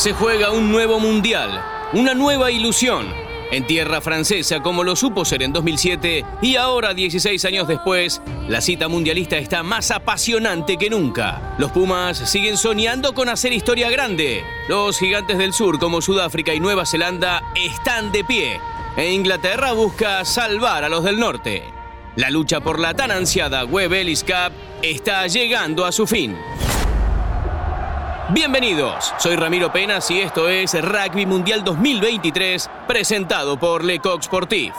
Se juega un nuevo mundial, una nueva ilusión. En tierra francesa, como lo supo ser en 2007, y ahora, 16 años después, la cita mundialista está más apasionante que nunca. Los Pumas siguen soñando con hacer historia grande. Los gigantes del sur, como Sudáfrica y Nueva Zelanda, están de pie. E Inglaterra busca salvar a los del norte. La lucha por la tan ansiada Web Ellis Cup está llegando a su fin. Bienvenidos, soy Ramiro Penas y esto es Rugby Mundial 2023 presentado por Lecoq Sportif.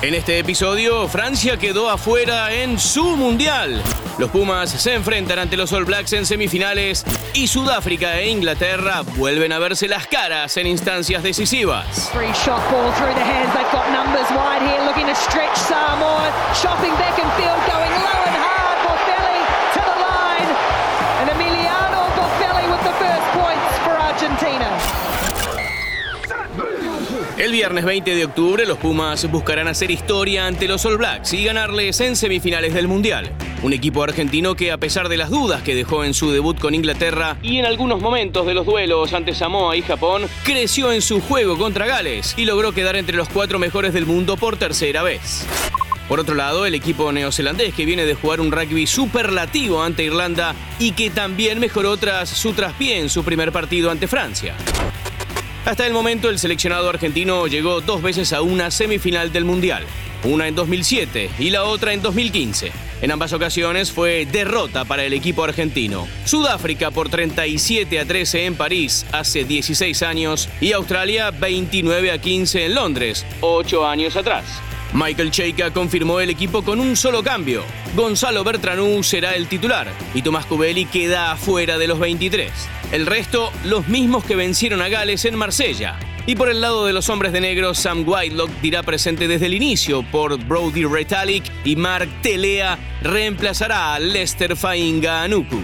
En este episodio, Francia quedó afuera en su mundial. Los Pumas se enfrentan ante los All Blacks en semifinales y Sudáfrica e Inglaterra vuelven a verse las caras en instancias decisivas. Viernes 20 de octubre los Pumas buscarán hacer historia ante los All Blacks y ganarles en semifinales del Mundial. Un equipo argentino que a pesar de las dudas que dejó en su debut con Inglaterra y en algunos momentos de los duelos ante Samoa y Japón, creció en su juego contra Gales y logró quedar entre los cuatro mejores del mundo por tercera vez. Por otro lado, el equipo neozelandés que viene de jugar un rugby superlativo ante Irlanda y que también mejoró tras su traspié en su primer partido ante Francia. Hasta el momento, el seleccionado argentino llegó dos veces a una semifinal del Mundial, una en 2007 y la otra en 2015. En ambas ocasiones fue derrota para el equipo argentino. Sudáfrica por 37 a 13 en París hace 16 años y Australia 29 a 15 en Londres, 8 años atrás. Michael Cheika confirmó el equipo con un solo cambio. Gonzalo Bertranú será el titular y Tomás Cubelli queda afuera de los 23. El resto, los mismos que vencieron a Gales en Marsella. Y por el lado de los hombres de negro, Sam Whitelock dirá presente desde el inicio por Brody Retalic y Mark Telea reemplazará a Lester Fainga Anuku.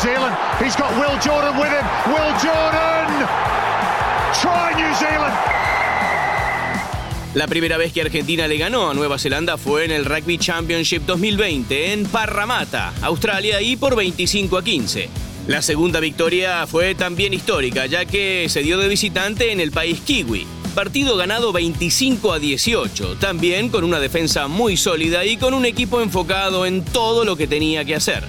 Zealand. Will Jordan him. Will Jordan! La primera vez que Argentina le ganó a Nueva Zelanda fue en el Rugby Championship 2020 en Parramatta, Australia, y por 25 a 15. La segunda victoria fue también histórica, ya que se dio de visitante en el país kiwi. Partido ganado 25 a 18, también con una defensa muy sólida y con un equipo enfocado en todo lo que tenía que hacer.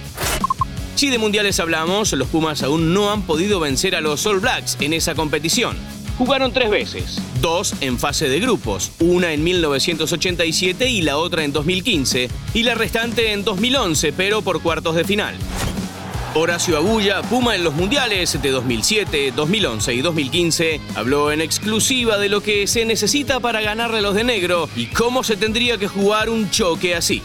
Si de mundiales hablamos, los Pumas aún no han podido vencer a los All Blacks en esa competición. Jugaron tres veces, dos en fase de grupos, una en 1987 y la otra en 2015, y la restante en 2011, pero por cuartos de final. Horacio Agulla, Puma en los mundiales de 2007, 2011 y 2015, habló en exclusiva de lo que se necesita para ganarle a los de negro y cómo se tendría que jugar un choque así.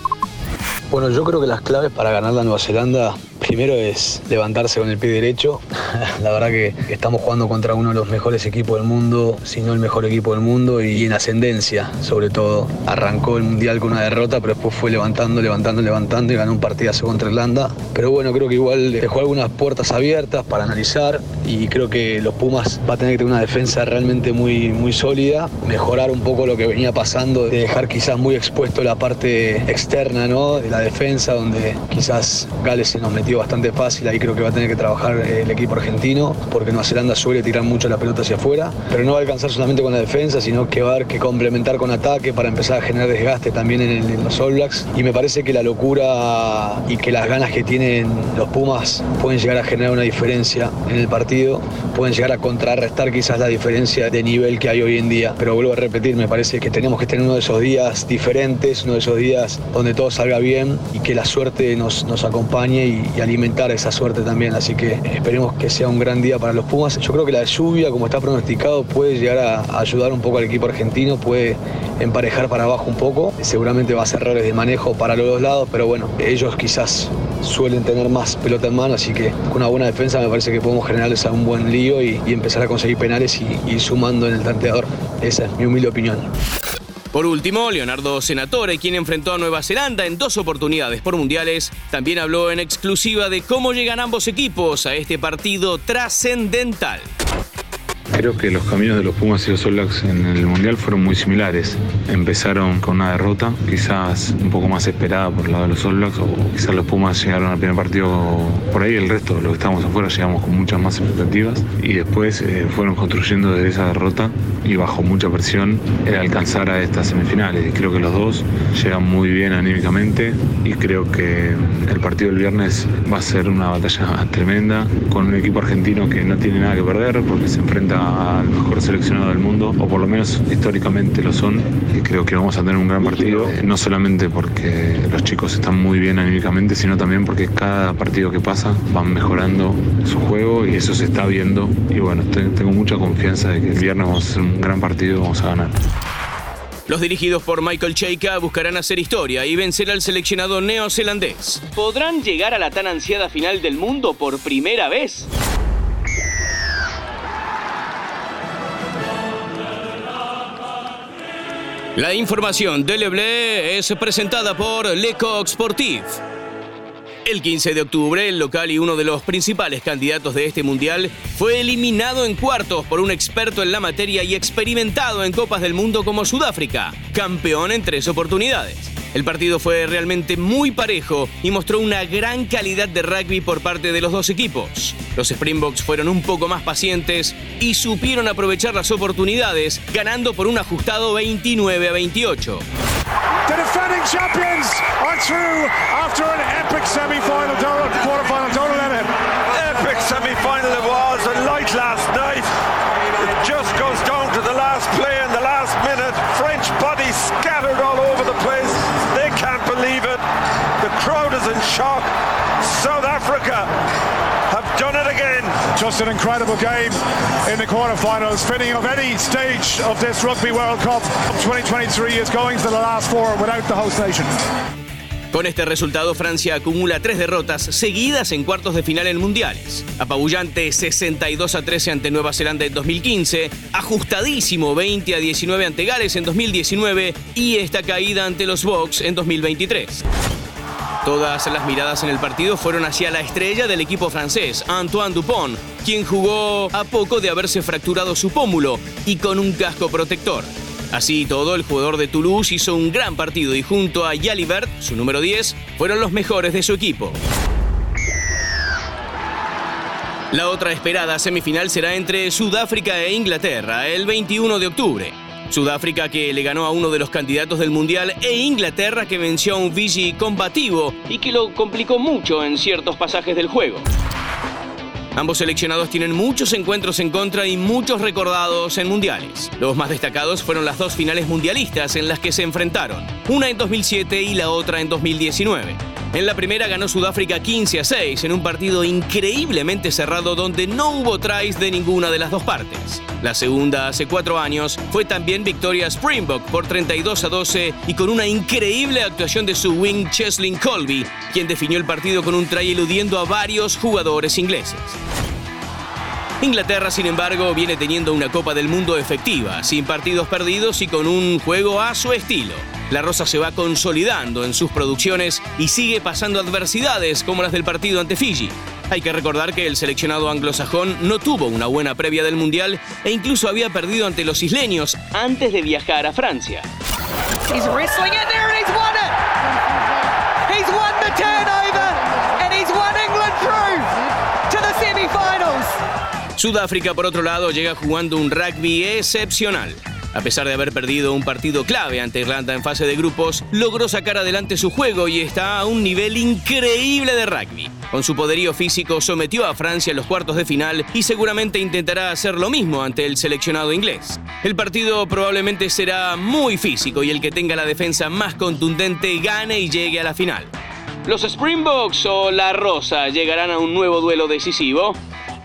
Bueno, yo creo que las claves para ganar la Nueva Zelanda Primero es levantarse con el pie derecho. La verdad que estamos jugando contra uno de los mejores equipos del mundo, si no el mejor equipo del mundo y en ascendencia, sobre todo. Arrancó el Mundial con una derrota, pero después fue levantando, levantando, levantando y ganó un partidazo contra Irlanda. Pero bueno, creo que igual dejó algunas puertas abiertas para analizar y creo que los Pumas va a tener que tener una defensa realmente muy, muy sólida, mejorar un poco lo que venía pasando, de dejar quizás muy expuesto la parte externa ¿no? de la defensa, donde quizás Gales se nos metió bastante fácil, ahí creo que va a tener que trabajar eh, el equipo argentino, porque Nueva Zelanda suele tirar mucho la pelota hacia afuera, pero no va a alcanzar solamente con la defensa, sino que va a haber que complementar con ataque para empezar a generar desgaste también en, los All Blacks. Y me parece que la locura y que las ganas que tienen los Pumas pueden llegar a generar una diferencia en el partido, pueden llegar a contrarrestar quizás la diferencia de nivel que hay hoy en día. Pero vuelvo a repetir, me parece que tenemos que tener uno de esos días diferentes, uno de esos días donde todo salga bien y que la suerte nos, nos acompañe y, y alimentar esa suerte también. Así que esperemos que sea un gran día para los Pumas. Yo creo que la lluvia, como está pronosticado, puede llegar a ayudar un poco al equipo argentino, puede emparejar para abajo un poco. Seguramente va a ser errores de manejo para los dos lados, pero bueno, ellos quizás suelen tener más pelota en mano, así que con una buena defensa me parece que podemos generarles un buen lío y, empezar a conseguir penales y ir sumando en el tanteador. Esa es mi humilde opinión. Por último, Leonardo Senatore, quien enfrentó a Nueva Zelanda en dos oportunidades por mundiales, también habló en exclusiva de cómo llegan ambos equipos a este partido trascendental. Creo que los caminos de los Pumas y los Blacks en el Mundial fueron muy similares. Empezaron con una derrota, quizás un poco más esperada por el lado de los Blacks, o quizás los Pumas llegaron al primer partido por ahí, el resto, los que estábamos afuera, llegamos con muchas más expectativas y después eh, fueron construyendo desde esa derrota y bajo mucha presión el alcanzar a estas semifinales. Y creo que los dos llegan muy bien anímicamente y creo que el partido del viernes va a ser una batalla tremenda con un equipo argentino que no tiene nada que perder porque se enfrenta al mejor seleccionado del mundo, o por lo menos históricamente lo son, y creo que vamos a tener un gran partido, no solamente porque los chicos están muy bien anímicamente, sino también porque cada partido que pasa van mejorando su juego y eso se está viendo. Y bueno, tengo mucha confianza de que el viernes vamos a hacer un gran partido y vamos a ganar. Los dirigidos por Michael Cheika buscarán hacer historia y vencer al seleccionado neozelandés. ¿Podrán llegar a la tan ansiada final del mundo por primera vez? La información de Leblé es presentada por Lecoq Sportif. El 15 de octubre, el local y uno de los principales candidatos de este mundial fue eliminado en cuartos por un experto en la materia y experimentado en Copas del Mundo como Sudáfrica, campeón en tres oportunidades. El partido fue realmente muy parejo y mostró una gran calidad de rugby por parte de los dos equipos. Los Springboks fueron un poco más pacientes y supieron aprovechar las oportunidades, ganando por un ajustado 29 a 28. The defending champions are through after an epic semi-final quarter-final. Don't let him. Epic semi-final shock. South Africa have done it again. Just an incredible game in the quarterfinals. Fitting of any stage of this Rugby World Cup 2023 is going to the last four without the host nation. Con este resultado, Francia acumula tres derrotas seguidas en cuartos de final en mundiales. Apabullante 62 a 13 ante Nueva Zelanda en 2015, ajustadísimo 20 a 19 ante Gales en 2019 y esta caída ante los Bucks en 2023. Todas las miradas en el partido fueron hacia la estrella del equipo francés, Antoine Dupont, quien jugó a poco de haberse fracturado su pómulo y con un casco protector. Así todo, el jugador de Toulouse hizo un gran partido y junto a Jalibert, su número 10, fueron los mejores de su equipo. La otra esperada semifinal será entre Sudáfrica e Inglaterra el 21 de octubre. Sudáfrica que le ganó a uno de los candidatos del Mundial e Inglaterra que venció a un Fiji combativo y que lo complicó mucho en ciertos pasajes del juego. Ambos seleccionados tienen muchos encuentros en contra y muchos recordados en mundiales. Los más destacados fueron las dos finales mundialistas en las que se enfrentaron, una en 2007 y la otra en 2019. En la primera ganó Sudáfrica 15 a 6 en un partido increíblemente cerrado donde no hubo tries de ninguna de las dos partes. La segunda, hace cuatro años, fue también victoria Springbok por 32 a 12 y con una increíble actuación de su wing Cheslin Colby, quien definió el partido con un try eludiendo a varios jugadores ingleses. Inglaterra, sin embargo, viene teniendo una Copa del Mundo efectiva, sin partidos perdidos y con un juego a su estilo. La Rosa se va consolidando en sus producciones y sigue pasando adversidades como las del partido ante Fiji. Hay que recordar que el seleccionado anglosajón no tuvo una buena previa del Mundial e incluso había perdido ante los isleños antes de viajar a Francia. Sudáfrica, por otro lado, llega jugando un rugby excepcional. A pesar de haber perdido un partido clave ante Irlanda en fase de grupos, logró sacar adelante su juego y está a un nivel increíble de rugby. Con su poderío físico sometió a Francia en los cuartos de final y seguramente intentará hacer lo mismo ante el seleccionado inglés. El partido probablemente será muy físico y el que tenga la defensa más contundente gane y llegue a la final. ¿Los Springboks o la Rosa llegarán a un nuevo duelo decisivo?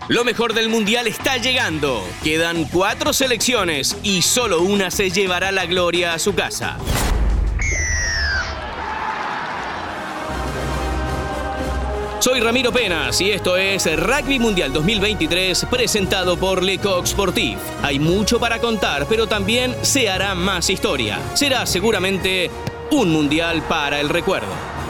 Lo mejor del Mundial está llegando. Quedan cuatro selecciones y solo una se llevará la gloria a su casa. Soy Ramiro Penas y esto es Rugby Mundial 2023 presentado por Lecoq Sportif. Hay mucho para contar, pero también se hará más historia. Será seguramente un mundial para el recuerdo.